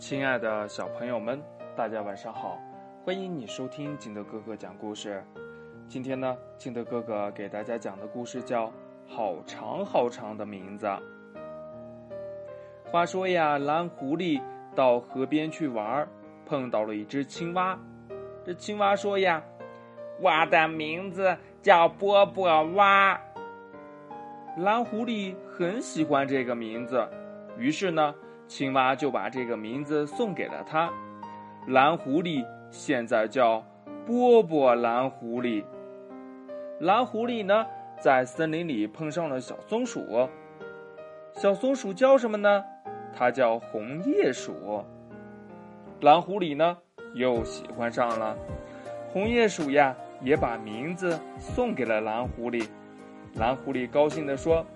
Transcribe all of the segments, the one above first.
亲爱的小朋友们，大家晚上好！欢迎你收听金德哥哥讲故事。今天呢，金德哥哥给大家讲的故事叫《好长好长的名字》。话说呀，蓝狐狸到河边去玩，碰到了一只青蛙。这青蛙说呀：“我的名字叫波波蛙。”蓝狐狸很喜欢这个名字，于是呢。青蛙就把这个名字送给了他，蓝狐狸现在叫波波蓝狐狸。蓝狐狸呢，在森林里碰上了小松鼠，小松鼠叫什么呢？它叫红叶鼠。蓝狐狸呢，又喜欢上了红叶鼠呀，也把名字送给了蓝狐狸。蓝狐狸高兴地说：“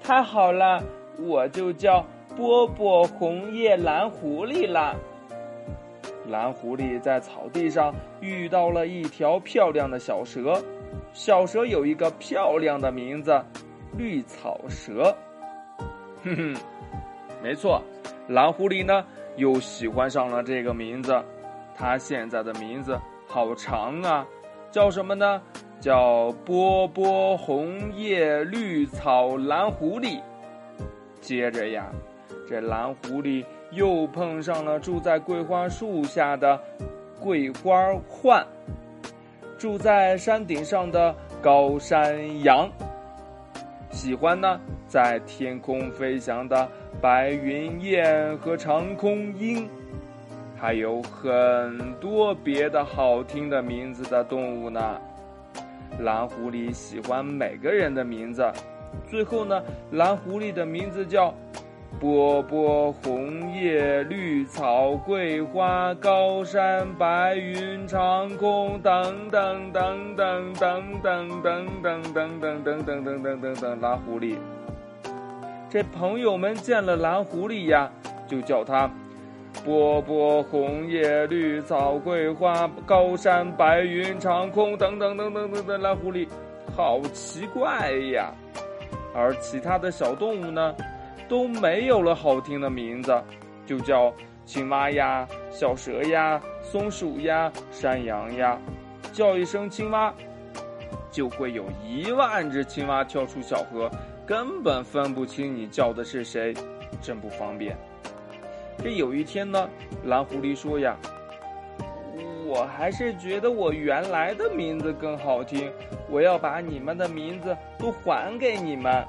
太好了，我就叫。”波波红叶蓝狐狸了。蓝狐狸在草地上遇到了一条漂亮的小蛇，小蛇有一个漂亮的名字——绿草蛇。哼哼，没错，蓝狐狸呢又喜欢上了这个名字。它现在的名字好长啊，叫什么呢？叫波波红叶绿草蓝狐狸。接着呀。这蓝狐狸又碰上了住在桂花树下的桂花浣，住在山顶上的高山羊，喜欢呢在天空飞翔的白云雁和长空鹰，还有很多别的好听的名字的动物呢。蓝狐狸喜欢每个人的名字，最后呢，蓝狐狸的名字叫。波波红叶绿草桂花高山白云长空等等等等等等等等等等等等等等等蓝狐狸，这朋友们见了蓝狐狸呀，就叫它波波红叶绿草桂花高山白云长空等等等等等等蓝狐狸，好奇怪呀！而其他的小动物呢？都没有了好听的名字，就叫青蛙呀、小蛇呀、松鼠呀、山羊呀，叫一声青蛙，就会有一万只青蛙跳出小河，根本分不清你叫的是谁，真不方便。这有一天呢，蓝狐狸说呀：“我还是觉得我原来的名字更好听，我要把你们的名字都还给你们。”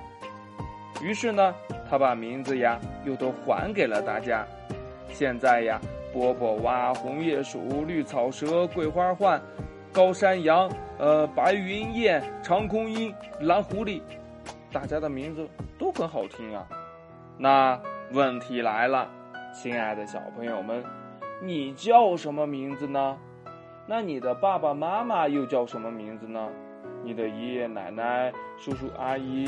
于是呢。他把名字呀又都还给了大家。现在呀，波波蛙、红叶鼠、绿草蛇、桂花浣、高山羊、呃，白云雁、长空鹰、蓝狐狸，大家的名字都很好听啊。那问题来了，亲爱的小朋友们，你叫什么名字呢？那你的爸爸妈妈又叫什么名字呢？你的爷爷奶奶、叔叔阿姨，